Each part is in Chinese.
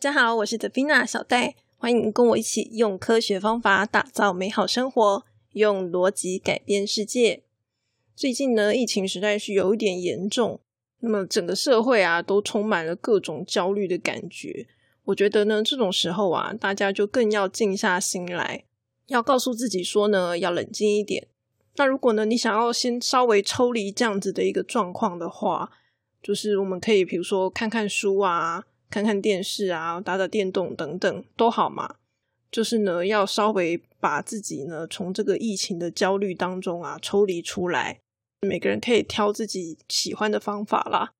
大家好，我是 t e f i n a 小戴，欢迎跟我一起用科学方法打造美好生活，用逻辑改变世界。最近呢，疫情实在是有一点严重，那么整个社会啊，都充满了各种焦虑的感觉。我觉得呢，这种时候啊，大家就更要静下心来，要告诉自己说呢，要冷静一点。那如果呢，你想要先稍微抽离这样子的一个状况的话，就是我们可以比如说看看书啊。看看电视啊，打打电动等等都好嘛。就是呢，要稍微把自己呢从这个疫情的焦虑当中啊抽离出来。每个人可以挑自己喜欢的方法啦。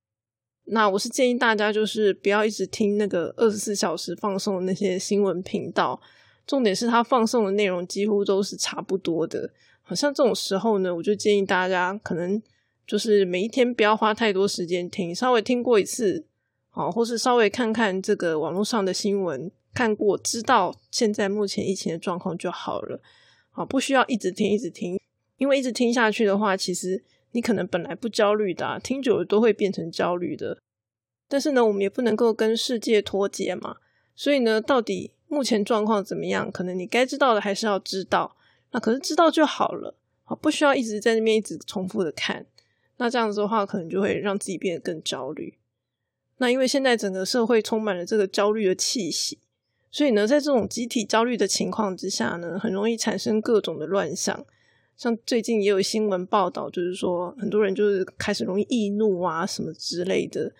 那我是建议大家，就是不要一直听那个二十四小时放送的那些新闻频道。重点是他放送的内容几乎都是差不多的。好像这种时候呢，我就建议大家可能就是每一天不要花太多时间听，稍微听过一次。哦，或是稍微看看这个网络上的新闻，看过知道现在目前疫情的状况就好了。好，不需要一直听一直听，因为一直听下去的话，其实你可能本来不焦虑的，听久了都会变成焦虑的。但是呢，我们也不能够跟世界脱节嘛。所以呢，到底目前状况怎么样？可能你该知道的还是要知道。那可是知道就好了，好，不需要一直在那边一直重复的看。那这样子的话，可能就会让自己变得更焦虑。那因为现在整个社会充满了这个焦虑的气息，所以呢，在这种集体焦虑的情况之下呢，很容易产生各种的乱象。像最近也有新闻报道，就是说很多人就是开始容易易怒啊，什么之类的。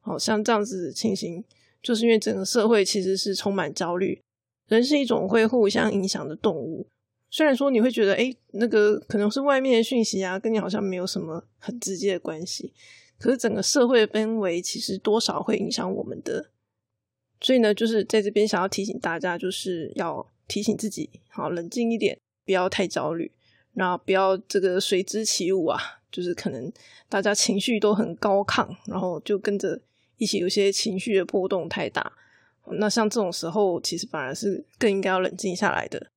好像这样子情形，就是因为整个社会其实是充满焦虑。人是一种会互相影响的动物，虽然说你会觉得，哎，那个可能是外面的讯息啊，跟你好像没有什么很直接的关系。可是整个社会的氛围其实多少会影响我们的，所以呢，就是在这边想要提醒大家，就是要提醒自己，好冷静一点，不要太焦虑，然后不要这个随之起舞啊，就是可能大家情绪都很高亢，然后就跟着一起有些情绪的波动太大，那像这种时候，其实反而是更应该要冷静下来的。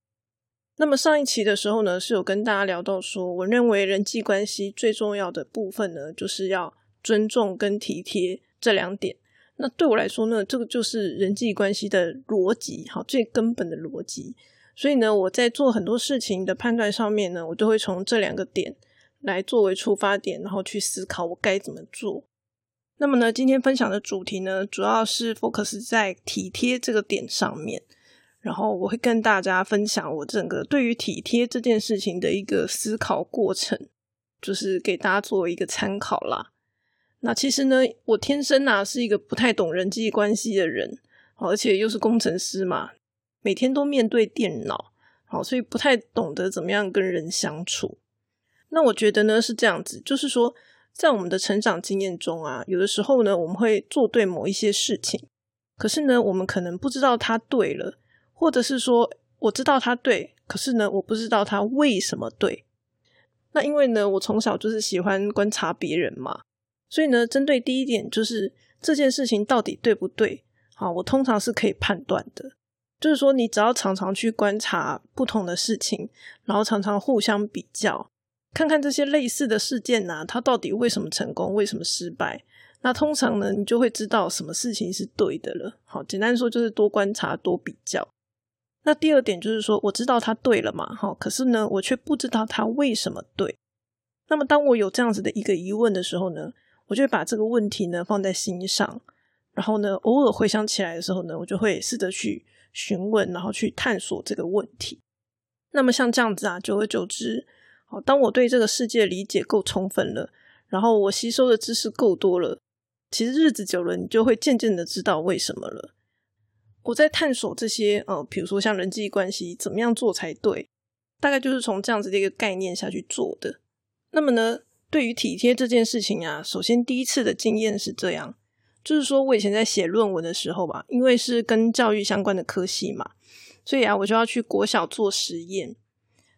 那么上一期的时候呢，是有跟大家聊到说，我认为人际关系最重要的部分呢，就是要。尊重跟体贴这两点，那对我来说呢，这个就是人际关系的逻辑，好，最根本的逻辑。所以呢，我在做很多事情的判断上面呢，我就会从这两个点来作为出发点，然后去思考我该怎么做。那么呢，今天分享的主题呢，主要是 focus 在体贴这个点上面，然后我会跟大家分享我整个对于体贴这件事情的一个思考过程，就是给大家作为一个参考啦。那其实呢，我天生呐是一个不太懂人际关系的人，而且又是工程师嘛，每天都面对电脑，好，所以不太懂得怎么样跟人相处。那我觉得呢是这样子，就是说，在我们的成长经验中啊，有的时候呢，我们会做对某一些事情，可是呢，我们可能不知道他对了，或者是说我知道他对，可是呢，我不知道他为什么对。那因为呢，我从小就是喜欢观察别人嘛。所以呢，针对第一点，就是这件事情到底对不对？好，我通常是可以判断的。就是说，你只要常常去观察不同的事情，然后常常互相比较，看看这些类似的事件呢，它到底为什么成功，为什么失败？那通常呢，你就会知道什么事情是对的了。好，简单说就是多观察、多比较。那第二点就是说，我知道它对了嘛，好，可是呢，我却不知道它为什么对。那么，当我有这样子的一个疑问的时候呢？我就会把这个问题呢放在心上，然后呢，偶尔回想起来的时候呢，我就会试着去询问，然后去探索这个问题。那么像这样子啊，久而久之，好，当我对这个世界理解够充分了，然后我吸收的知识够多了，其实日子久了，你就会渐渐的知道为什么了。我在探索这些，呃，比如说像人际关系怎么样做才对，大概就是从这样子的一个概念下去做的。那么呢？对于体贴这件事情啊，首先第一次的经验是这样，就是说我以前在写论文的时候吧，因为是跟教育相关的科系嘛，所以啊，我就要去国小做实验。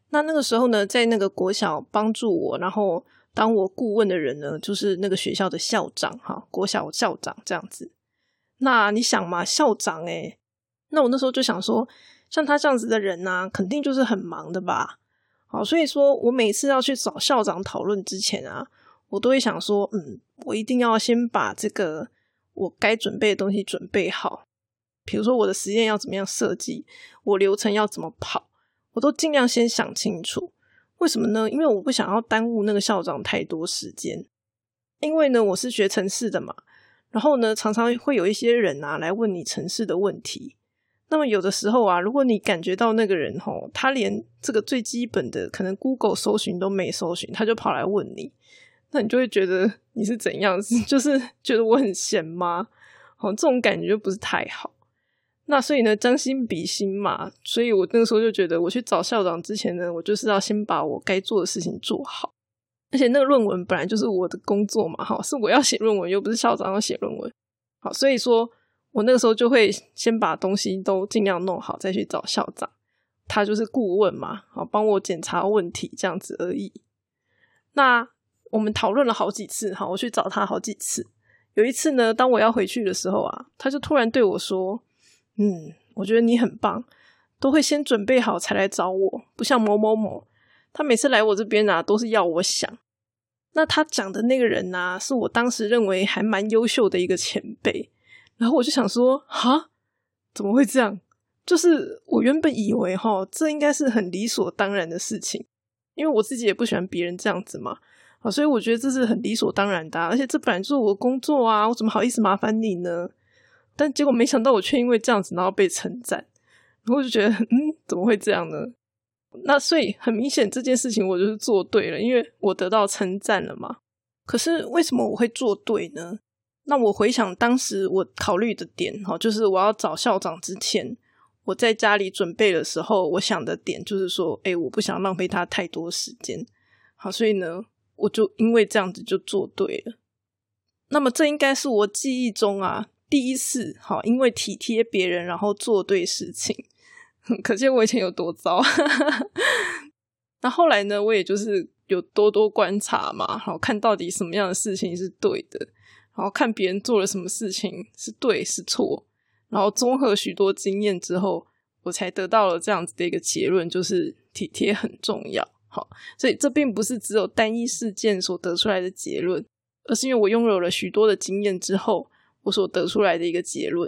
那那个时候呢，在那个国小帮助我，然后当我顾问的人呢，就是那个学校的校长哈，国小校长这样子。那你想嘛，校长诶那我那时候就想说，像他这样子的人呢，肯定就是很忙的吧。好，所以说我每次要去找校长讨论之前啊，我都会想说，嗯，我一定要先把这个我该准备的东西准备好。比如说我的实验要怎么样设计，我流程要怎么跑，我都尽量先想清楚。为什么呢？因为我不想要耽误那个校长太多时间。因为呢，我是学城市的嘛，然后呢，常常会有一些人啊来问你城市的问题。那么有的时候啊，如果你感觉到那个人吼，他连这个最基本的可能 Google 搜寻都没搜寻，他就跑来问你，那你就会觉得你是怎样？就是觉得我很闲吗？哦，这种感觉就不是太好。那所以呢，将心比心嘛，所以我那个时候就觉得，我去找校长之前呢，我就是要先把我该做的事情做好。而且那个论文本来就是我的工作嘛，哈，是我要写论文，又不是校长要写论文。好，所以说我那个时候就会先把东西都尽量弄好，再去找校长。他就是顾问嘛，好，帮我检查问题这样子而已。那我们讨论了好几次，哈，我去找他好几次。有一次呢，当我要回去的时候啊，他就突然对我说。嗯，我觉得你很棒，都会先准备好才来找我，不像某某某，他每次来我这边啊，都是要我想。那他讲的那个人呢，是我当时认为还蛮优秀的一个前辈，然后我就想说，哈，怎么会这样？就是我原本以为哈，这应该是很理所当然的事情，因为我自己也不喜欢别人这样子嘛，啊，所以我觉得这是很理所当然的，而且这本来就是我工作啊，我怎么好意思麻烦你呢？但结果没想到，我却因为这样子，然后被称赞，然后就觉得，嗯，怎么会这样呢？那所以很明显，这件事情我就是做对了，因为我得到称赞了嘛。可是为什么我会做对呢？那我回想当时我考虑的点，哈，就是我要找校长之前，我在家里准备的时候，我想的点就是说，哎，我不想浪费他太多时间，好，所以呢，我就因为这样子就做对了。那么这应该是我记忆中啊。第一次，好，因为体贴别人，然后做对事情，可见我以前有多糟。那后来呢，我也就是有多多观察嘛，好看到底什么样的事情是对的，然后看别人做了什么事情是对是错，然后综合许多经验之后，我才得到了这样子的一个结论，就是体贴很重要。好，所以这并不是只有单一事件所得出来的结论，而是因为我拥有了许多的经验之后。我所得出来的一个结论，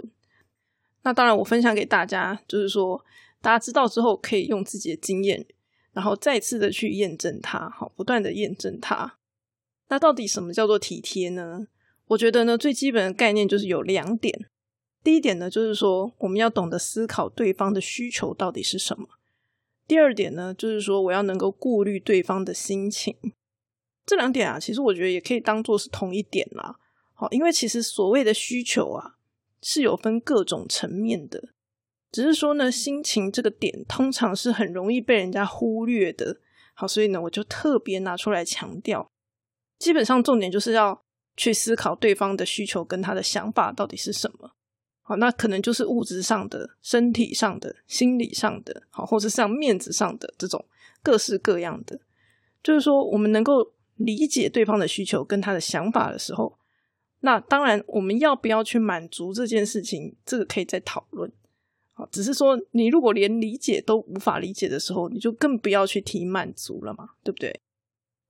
那当然我分享给大家，就是说大家知道之后，可以用自己的经验，然后再次的去验证它，好，不断的验证它。那到底什么叫做体贴呢？我觉得呢，最基本的概念就是有两点。第一点呢，就是说我们要懂得思考对方的需求到底是什么。第二点呢，就是说我要能够顾虑对方的心情。这两点啊，其实我觉得也可以当做是同一点啦。好，因为其实所谓的需求啊，是有分各种层面的，只是说呢，心情这个点通常是很容易被人家忽略的。好，所以呢，我就特别拿出来强调。基本上重点就是要去思考对方的需求跟他的想法到底是什么。好，那可能就是物质上的、身体上的、心理上的，好，或者像面子上的这种各式各样的。就是说，我们能够理解对方的需求跟他的想法的时候。那当然，我们要不要去满足这件事情，这个可以再讨论。好，只是说你如果连理解都无法理解的时候，你就更不要去提满足了嘛，对不对？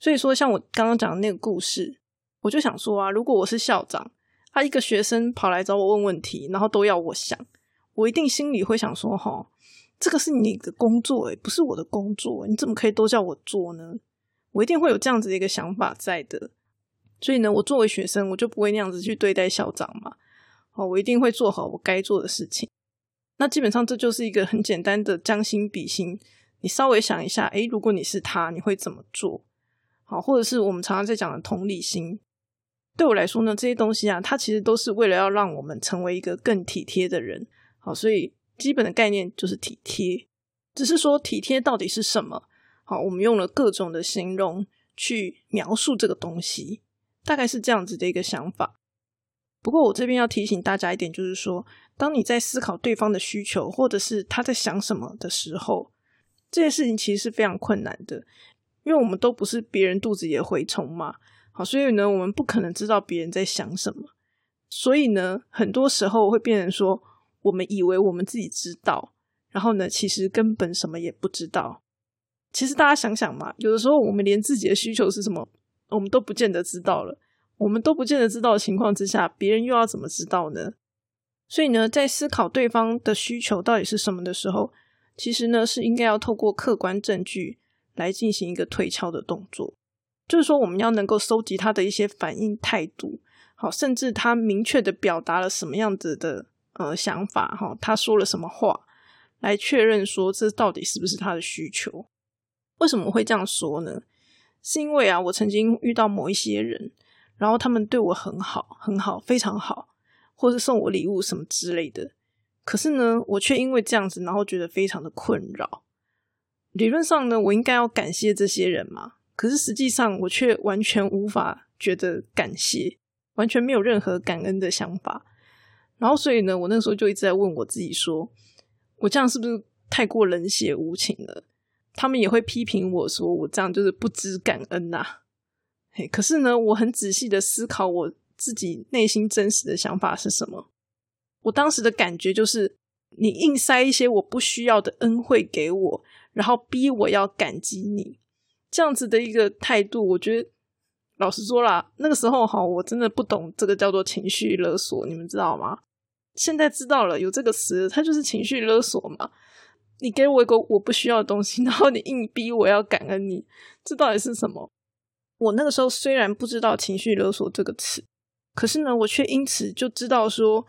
所以说，像我刚刚讲的那个故事，我就想说啊，如果我是校长，他一个学生跑来找我问问题，然后都要我想，我一定心里会想说，哈，这个是你的工作，诶不是我的工作，你怎么可以都叫我做呢？我一定会有这样子的一个想法在的。所以呢，我作为学生，我就不会那样子去对待校长嘛。哦，我一定会做好我该做的事情。那基本上这就是一个很简单的将心比心。你稍微想一下，诶，如果你是他，你会怎么做？好，或者是我们常常在讲的同理心。对我来说呢，这些东西啊，它其实都是为了要让我们成为一个更体贴的人。好，所以基本的概念就是体贴。只是说体贴到底是什么？好，我们用了各种的形容去描述这个东西。大概是这样子的一个想法。不过我这边要提醒大家一点，就是说，当你在思考对方的需求，或者是他在想什么的时候，这件事情其实是非常困难的，因为我们都不是别人肚子里的蛔虫嘛。好，所以呢，我们不可能知道别人在想什么。所以呢，很多时候会变成说，我们以为我们自己知道，然后呢，其实根本什么也不知道。其实大家想想嘛，有的时候我们连自己的需求是什么。我们都不见得知道了，我们都不见得知道的情况之下，别人又要怎么知道呢？所以呢，在思考对方的需求到底是什么的时候，其实呢是应该要透过客观证据来进行一个推敲的动作。就是说，我们要能够收集他的一些反应态度，好，甚至他明确的表达了什么样子的呃想法，哈，他说了什么话，来确认说这到底是不是他的需求。为什么会这样说呢？是因为啊，我曾经遇到某一些人，然后他们对我很好，很好，非常好，或是送我礼物什么之类的。可是呢，我却因为这样子，然后觉得非常的困扰。理论上呢，我应该要感谢这些人嘛。可是实际上，我却完全无法觉得感谢，完全没有任何感恩的想法。然后，所以呢，我那时候就一直在问我自己：说我这样是不是太过冷血无情了？他们也会批评我说我这样就是不知感恩呐。嘿，可是呢，我很仔细的思考我自己内心真实的想法是什么。我当时的感觉就是，你硬塞一些我不需要的恩惠给我，然后逼我要感激你。这样子的一个态度，我觉得老实说啦，那个时候哈，我真的不懂这个叫做情绪勒索，你们知道吗？现在知道了，有这个词，它就是情绪勒索嘛。你给我一个我不需要的东西，然后你硬逼我要感恩你，这到底是什么？我那个时候虽然不知道情绪勒索这个词，可是呢，我却因此就知道说，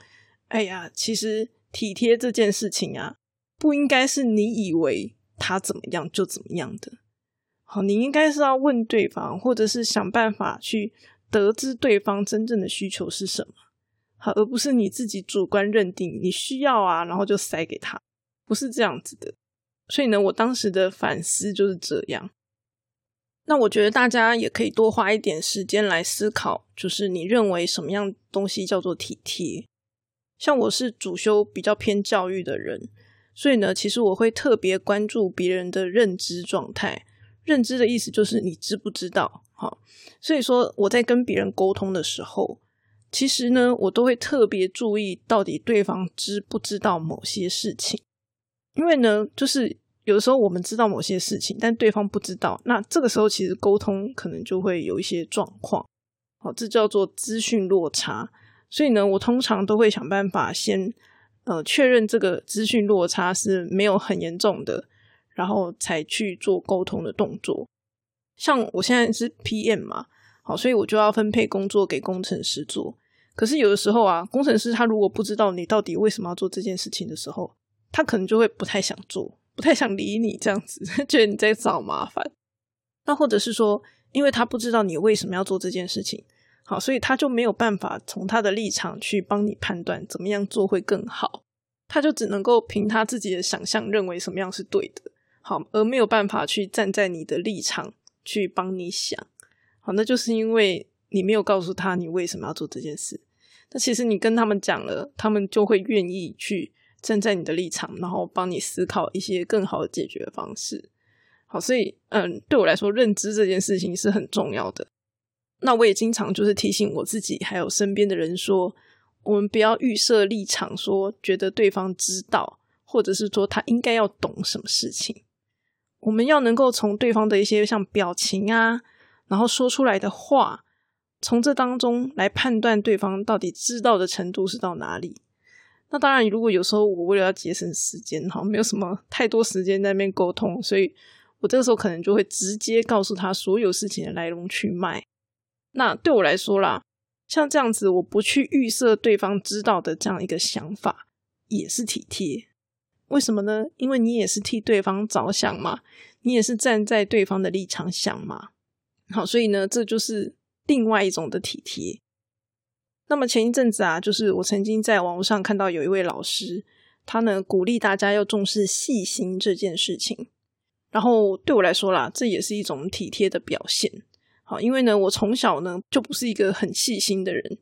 哎呀，其实体贴这件事情啊，不应该是你以为他怎么样就怎么样的。好，你应该是要问对方，或者是想办法去得知对方真正的需求是什么，好，而不是你自己主观认定你需要啊，然后就塞给他，不是这样子的。所以呢，我当时的反思就是这样。那我觉得大家也可以多花一点时间来思考，就是你认为什么样东西叫做体贴？像我是主修比较偏教育的人，所以呢，其实我会特别关注别人的认知状态。认知的意思就是你知不知道，好，所以说我在跟别人沟通的时候，其实呢，我都会特别注意到底对方知不知道某些事情，因为呢，就是有的时候我们知道某些事情，但对方不知道，那这个时候其实沟通可能就会有一些状况，好，这叫做资讯落差。所以呢，我通常都会想办法先呃确认这个资讯落差是没有很严重的。然后才去做沟通的动作。像我现在是 PM 嘛，好，所以我就要分配工作给工程师做。可是有的时候啊，工程师他如果不知道你到底为什么要做这件事情的时候，他可能就会不太想做，不太想理你这样子，觉得你在找麻烦。那或者是说，因为他不知道你为什么要做这件事情，好，所以他就没有办法从他的立场去帮你判断怎么样做会更好，他就只能够凭他自己的想象认为什么样是对的。好，而没有办法去站在你的立场去帮你想，好，那就是因为你没有告诉他你为什么要做这件事。那其实你跟他们讲了，他们就会愿意去站在你的立场，然后帮你思考一些更好的解决方式。好，所以嗯，对我来说，认知这件事情是很重要的。那我也经常就是提醒我自己，还有身边的人说，我们不要预设立场，说觉得对方知道，或者是说他应该要懂什么事情。我们要能够从对方的一些像表情啊，然后说出来的话，从这当中来判断对方到底知道的程度是到哪里。那当然，如果有时候我为了要节省时间，哈，没有什么太多时间在那边沟通，所以我这个时候可能就会直接告诉他所有事情的来龙去脉。那对我来说啦，像这样子，我不去预设对方知道的这样一个想法，也是体贴。为什么呢？因为你也是替对方着想嘛，你也是站在对方的立场想嘛。好，所以呢，这就是另外一种的体贴。那么前一阵子啊，就是我曾经在网络上看到有一位老师，他呢鼓励大家要重视细心这件事情。然后对我来说啦，这也是一种体贴的表现。好，因为呢，我从小呢就不是一个很细心的人，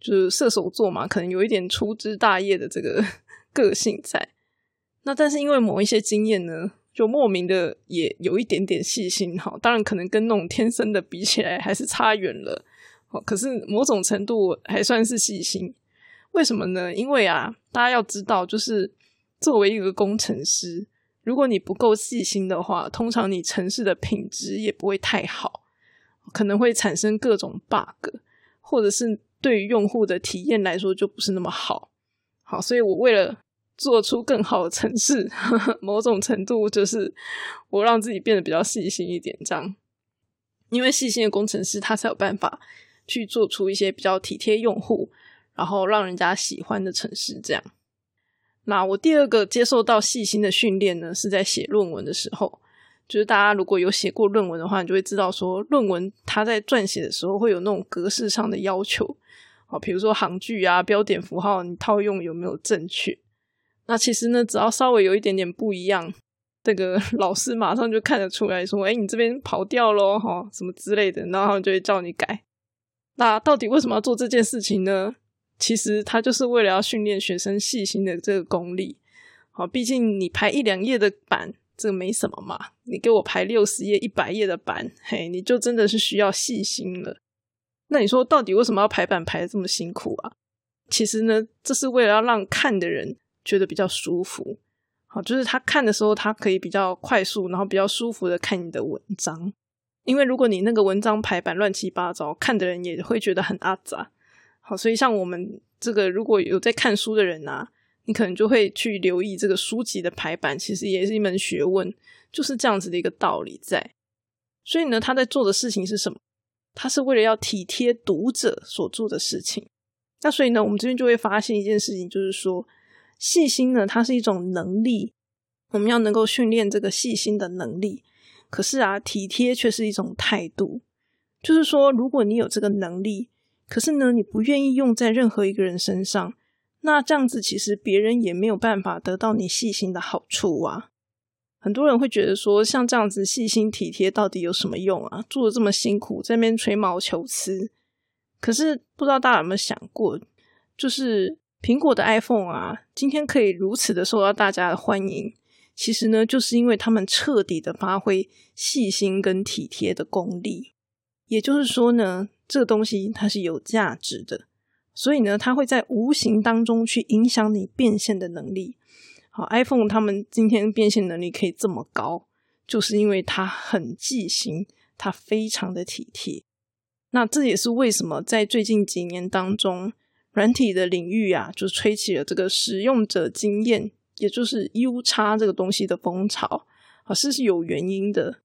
就是射手座嘛，可能有一点粗枝大叶的这个 个性在。那但是因为某一些经验呢，就莫名的也有一点点细心哈。当然可能跟那种天生的比起来还是差远了。哦，可是某种程度还算是细心。为什么呢？因为啊，大家要知道，就是作为一个工程师，如果你不够细心的话，通常你城市的品质也不会太好，可能会产生各种 bug，或者是对于用户的体验来说就不是那么好。好，所以我为了做出更好的城市，某种程度就是我让自己变得比较细心一点，这样。因为细心的工程师，他才有办法去做出一些比较体贴用户，然后让人家喜欢的城市。这样，那我第二个接受到细心的训练呢，是在写论文的时候。就是大家如果有写过论文的话，你就会知道说，论文它在撰写的时候会有那种格式上的要求。好，比如说行距啊、标点符号，你套用有没有正确？那其实呢，只要稍微有一点点不一样。这个 老师马上就看得出来，说：“哎，你这边跑掉喽，哈，什么之类的。”然后就会叫你改。那到底为什么要做这件事情呢？其实他就是为了要训练学生细心的这个功力。好，毕竟你排一两页的版，这没什么嘛。你给我排六十页、一百页的版，嘿，你就真的是需要细心了。那你说，到底为什么要排版排的这么辛苦啊？其实呢，这是为了要让看的人觉得比较舒服。好，就是他看的时候，他可以比较快速，然后比较舒服的看你的文章。因为如果你那个文章排版乱七八糟，看的人也会觉得很阿杂。好，所以像我们这个如果有在看书的人啊，你可能就会去留意这个书籍的排版，其实也是一门学问，就是这样子的一个道理在。所以呢，他在做的事情是什么？他是为了要体贴读者所做的事情。那所以呢，我们这边就会发现一件事情，就是说。细心呢，它是一种能力，我们要能够训练这个细心的能力。可是啊，体贴却是一种态度，就是说，如果你有这个能力，可是呢，你不愿意用在任何一个人身上，那这样子其实别人也没有办法得到你细心的好处啊。很多人会觉得说，像这样子细心体贴到底有什么用啊？做的这么辛苦，在那边吹毛求疵。可是不知道大家有没有想过，就是。苹果的 iPhone 啊，今天可以如此的受到大家的欢迎，其实呢，就是因为他们彻底的发挥细心跟体贴的功力。也就是说呢，这个东西它是有价值的，所以呢，它会在无形当中去影响你变现的能力。好，iPhone 他们今天变现能力可以这么高，就是因为它很细心，它非常的体贴。那这也是为什么在最近几年当中。软体的领域啊，就吹起了这个使用者经验，也就是 U 叉这个东西的风潮啊，是是有原因的。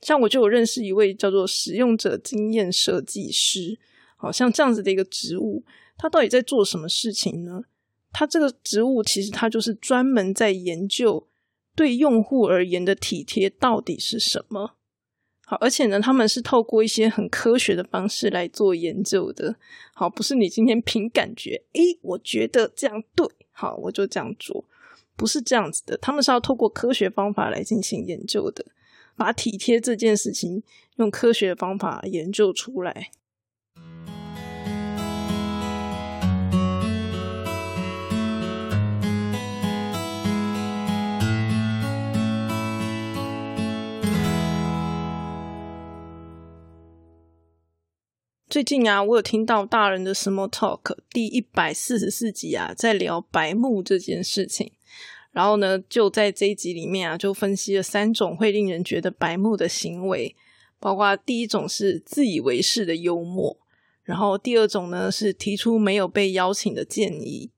像我就有认识一位叫做使用者经验设计师，好像这样子的一个职务，他到底在做什么事情呢？他这个职务其实他就是专门在研究对用户而言的体贴到底是什么。好，而且呢，他们是透过一些很科学的方式来做研究的。好，不是你今天凭感觉，诶，我觉得这样对，好，我就这样做，不是这样子的。他们是要透过科学方法来进行研究的，把体贴这件事情用科学方法研究出来。最近啊，我有听到大人的 Small Talk 第一百四十四集啊，在聊白目这件事情。然后呢，就在这一集里面啊，就分析了三种会令人觉得白目的行为，包括第一种是自以为是的幽默，然后第二种呢是提出没有被邀请的建议，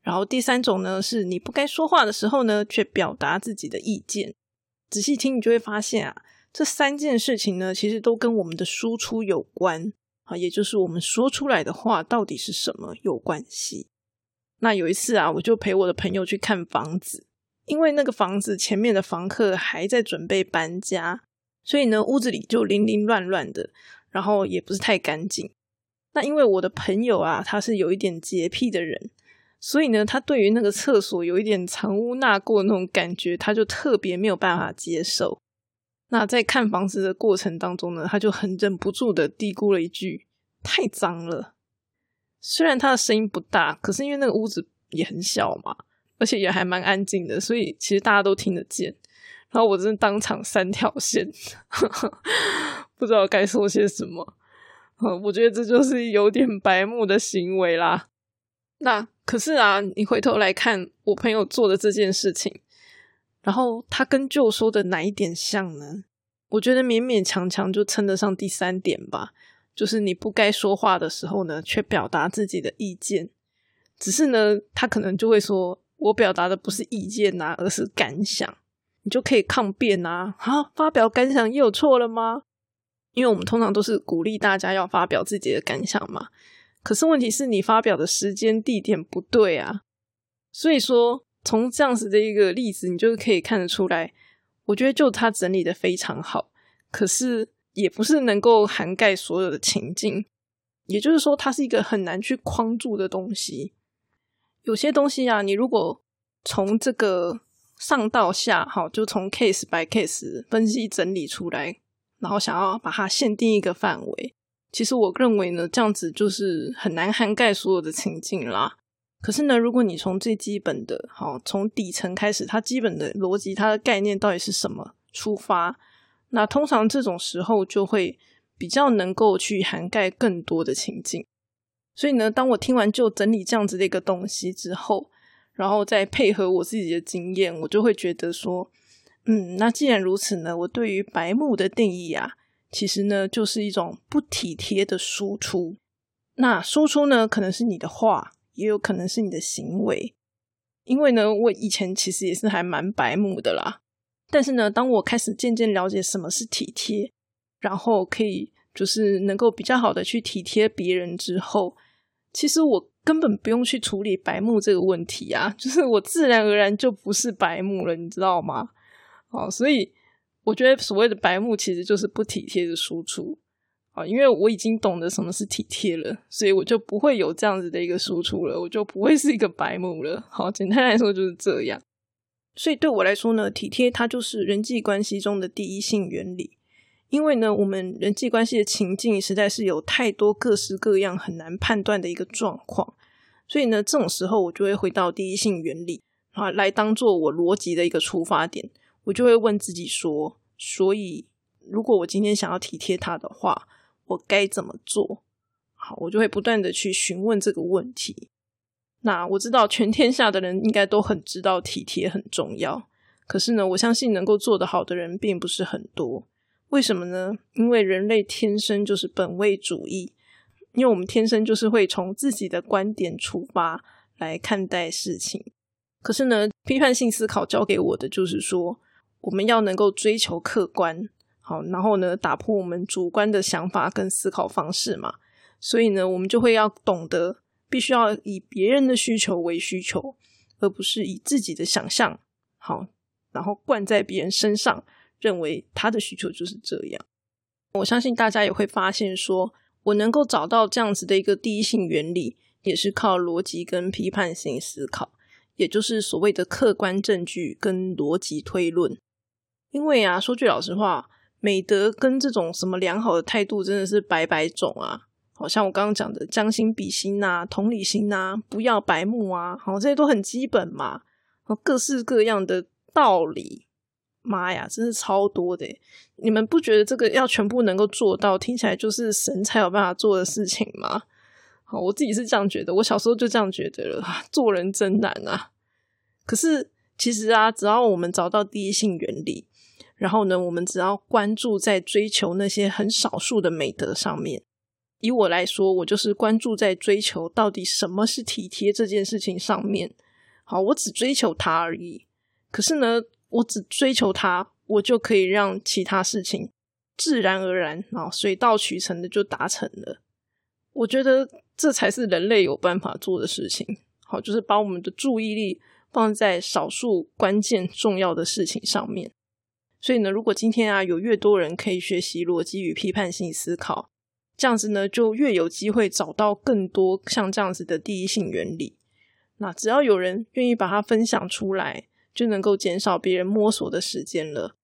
然后第三种呢是你不该说话的时候呢，却表达自己的意见。仔细听，你就会发现啊，这三件事情呢，其实都跟我们的输出有关。啊，也就是我们说出来的话到底是什么有关系。那有一次啊，我就陪我的朋友去看房子，因为那个房子前面的房客还在准备搬家，所以呢，屋子里就零零乱乱的，然后也不是太干净。那因为我的朋友啊，他是有一点洁癖的人，所以呢，他对于那个厕所有一点藏污纳垢的那种感觉，他就特别没有办法接受。那在看房子的过程当中呢，他就很忍不住的嘀咕了一句：“太脏了。”虽然他的声音不大，可是因为那个屋子也很小嘛，而且也还蛮安静的，所以其实大家都听得见。然后我真的当场三条线，不知道该说些什么。我觉得这就是有点白目的行为啦。那可是啊，你回头来看我朋友做的这件事情。然后他跟旧说的哪一点像呢？我觉得勉勉强强就称得上第三点吧，就是你不该说话的时候呢，却表达自己的意见。只是呢，他可能就会说我表达的不是意见呐，而是感想，你就可以抗辩啊！啊，发表感想也有错了吗？因为我们通常都是鼓励大家要发表自己的感想嘛。可是问题是你发表的时间地点不对啊，所以说从这样子的一个例子，你就可以看得出来。我觉得就他整理的非常好，可是也不是能够涵盖所有的情境。也就是说，它是一个很难去框住的东西。有些东西啊，你如果从这个上到下，好，就从 case by case 分析整理出来，然后想要把它限定一个范围，其实我认为呢，这样子就是很难涵盖所有的情境啦。可是呢，如果你从最基本的，好，从底层开始，它基本的逻辑、它的概念到底是什么出发，那通常这种时候就会比较能够去涵盖更多的情境。所以呢，当我听完就整理这样子的一个东西之后，然后再配合我自己的经验，我就会觉得说，嗯，那既然如此呢，我对于白目的定义啊，其实呢就是一种不体贴的输出。那输出呢，可能是你的话。也有可能是你的行为，因为呢，我以前其实也是还蛮白目的啦。但是呢，当我开始渐渐了解什么是体贴，然后可以就是能够比较好的去体贴别人之后，其实我根本不用去处理白目这个问题啊，就是我自然而然就不是白目了，你知道吗？好，所以我觉得所谓的白目其实就是不体贴的输出。啊，因为我已经懂得什么是体贴了，所以我就不会有这样子的一个输出了，我就不会是一个白目了。好，简单来说就是这样。所以对我来说呢，体贴它就是人际关系中的第一性原理。因为呢，我们人际关系的情境实在是有太多各式各样很难判断的一个状况，所以呢，这种时候我就会回到第一性原理啊，来当做我逻辑的一个出发点。我就会问自己说：，所以如果我今天想要体贴他的话。我该怎么做？好，我就会不断的去询问这个问题。那我知道全天下的人应该都很知道体贴很重要，可是呢，我相信能够做得好的人并不是很多。为什么呢？因为人类天生就是本位主义，因为我们天生就是会从自己的观点出发来看待事情。可是呢，批判性思考教给我的就是说，我们要能够追求客观。好，然后呢，打破我们主观的想法跟思考方式嘛，所以呢，我们就会要懂得，必须要以别人的需求为需求，而不是以自己的想象好，然后灌在别人身上，认为他的需求就是这样。我相信大家也会发现，说我能够找到这样子的一个第一性原理，也是靠逻辑跟批判性思考，也就是所谓的客观证据跟逻辑推论。因为啊，说句老实话。美德跟这种什么良好的态度真的是百百种啊！好像我刚刚讲的将心比心呐、同理心呐、不要白目啊，好这些都很基本嘛。各式各样的道理，妈呀，真是超多的！你们不觉得这个要全部能够做到，听起来就是神才有办法做的事情吗？好，我自己是这样觉得，我小时候就这样觉得了。做人真难啊！可是其实啊，只要我们找到第一性原理。然后呢，我们只要关注在追求那些很少数的美德上面。以我来说，我就是关注在追求到底什么是体贴这件事情上面。好，我只追求它而已。可是呢，我只追求它，我就可以让其他事情自然而然啊，水到渠成的就达成了。我觉得这才是人类有办法做的事情。好，就是把我们的注意力放在少数关键重要的事情上面。所以呢，如果今天啊有越多人可以学习逻辑与批判性思考，这样子呢，就越有机会找到更多像这样子的第一性原理。那只要有人愿意把它分享出来，就能够减少别人摸索的时间了。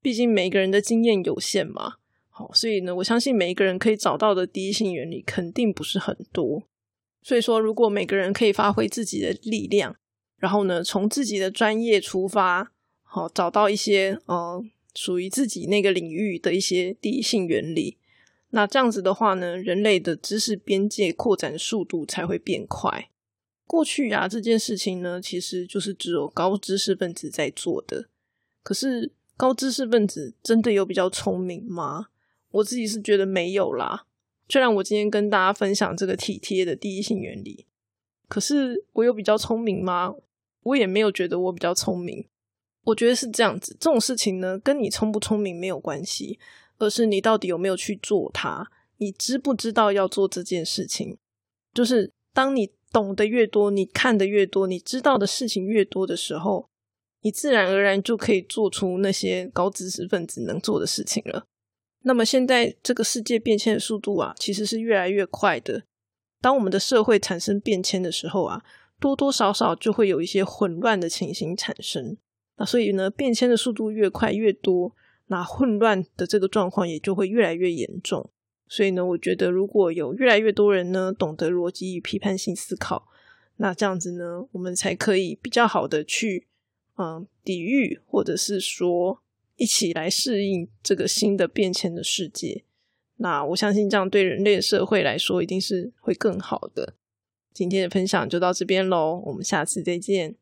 毕竟每个人的经验有限嘛。好，所以呢，我相信每一个人可以找到的第一性原理肯定不是很多。所以说，如果每个人可以发挥自己的力量，然后呢，从自己的专业出发。好，找到一些呃属于自己那个领域的一些第一性原理，那这样子的话呢，人类的知识边界扩展速度才会变快。过去啊，这件事情呢，其实就是只有高知识分子在做的。可是高知识分子真的有比较聪明吗？我自己是觉得没有啦。虽然我今天跟大家分享这个体贴的第一性原理。可是我有比较聪明吗？我也没有觉得我比较聪明。我觉得是这样子，这种事情呢，跟你聪不聪明没有关系，而是你到底有没有去做它，你知不知道要做这件事情。就是当你懂得越多，你看的越多，你知道的事情越多的时候，你自然而然就可以做出那些高知识分子能做的事情了。那么现在这个世界变迁的速度啊，其实是越来越快的。当我们的社会产生变迁的时候啊，多多少少就会有一些混乱的情形产生。那所以呢，变迁的速度越快越多，那混乱的这个状况也就会越来越严重。所以呢，我觉得如果有越来越多人呢懂得逻辑与批判性思考，那这样子呢，我们才可以比较好的去嗯抵御，或者是说一起来适应这个新的变迁的世界。那我相信这样对人类社会来说一定是会更好的。今天的分享就到这边喽，我们下次再见。